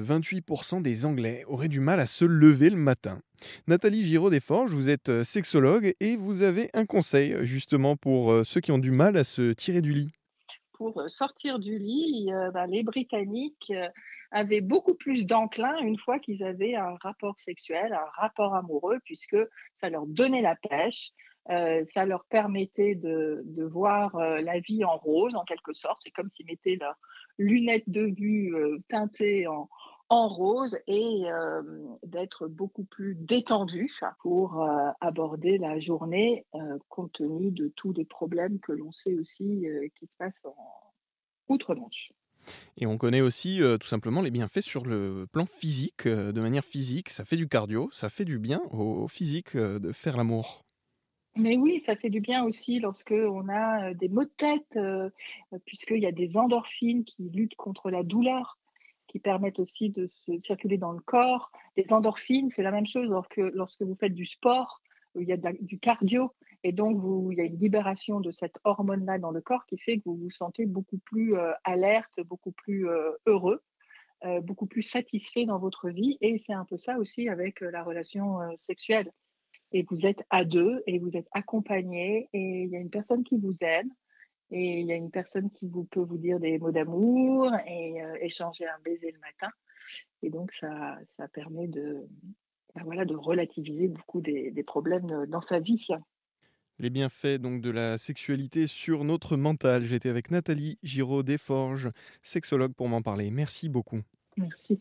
28% des Anglais auraient du mal à se lever le matin. Nathalie Giraud-Desforges, vous êtes euh, sexologue et vous avez un conseil justement pour euh, ceux qui ont du mal à se tirer du lit. Pour euh, sortir du lit, bah, les Britanniques avaient beaucoup plus d'enclin une fois qu'ils avaient un rapport sexuel, un rapport amoureux, puisque ça leur donnait la pêche, ça leur permettait de, voir la vie en rose en quelque sorte. C'est comme s'ils mettaient leurs lunettes de vue teintées en, en rose et euh, d'être beaucoup plus détendu pour euh, aborder la journée euh, compte tenu de tous les problèmes que l'on sait aussi qui se passent en outre-Manche. Et on connaît aussi tout simplement les bienfaits sur le plan physique, de manière physique. Ça fait du cardio, ça fait du bien au physique de faire l'amour. Mais oui, ça fait du bien aussi lorsque on a des maux de tête, puisqu'il y a des endorphines qui luttent contre la douleur qui permettent aussi de circuler dans le corps. Les endorphines, c'est la même chose lorsque, lorsque vous faites du sport, il y a du cardio, et donc il y a une libération de cette hormone-là dans le corps qui fait que vous vous sentez beaucoup plus euh, alerte, beaucoup plus euh, heureux, euh, beaucoup plus satisfait dans votre vie. Et c'est un peu ça aussi avec la relation sexuelle. Et vous êtes à deux et vous êtes accompagné et il y a une personne qui vous aime et il y a une personne qui vous, peut vous dire des mots d'amour et euh, échanger un baiser le matin. Et donc, ça, ça permet de, ben voilà, de relativiser beaucoup des, des, problèmes dans sa vie. Les bienfaits donc de la sexualité sur notre mental. J'étais avec Nathalie Giraud Desforges, sexologue, pour m'en parler. Merci beaucoup. Merci.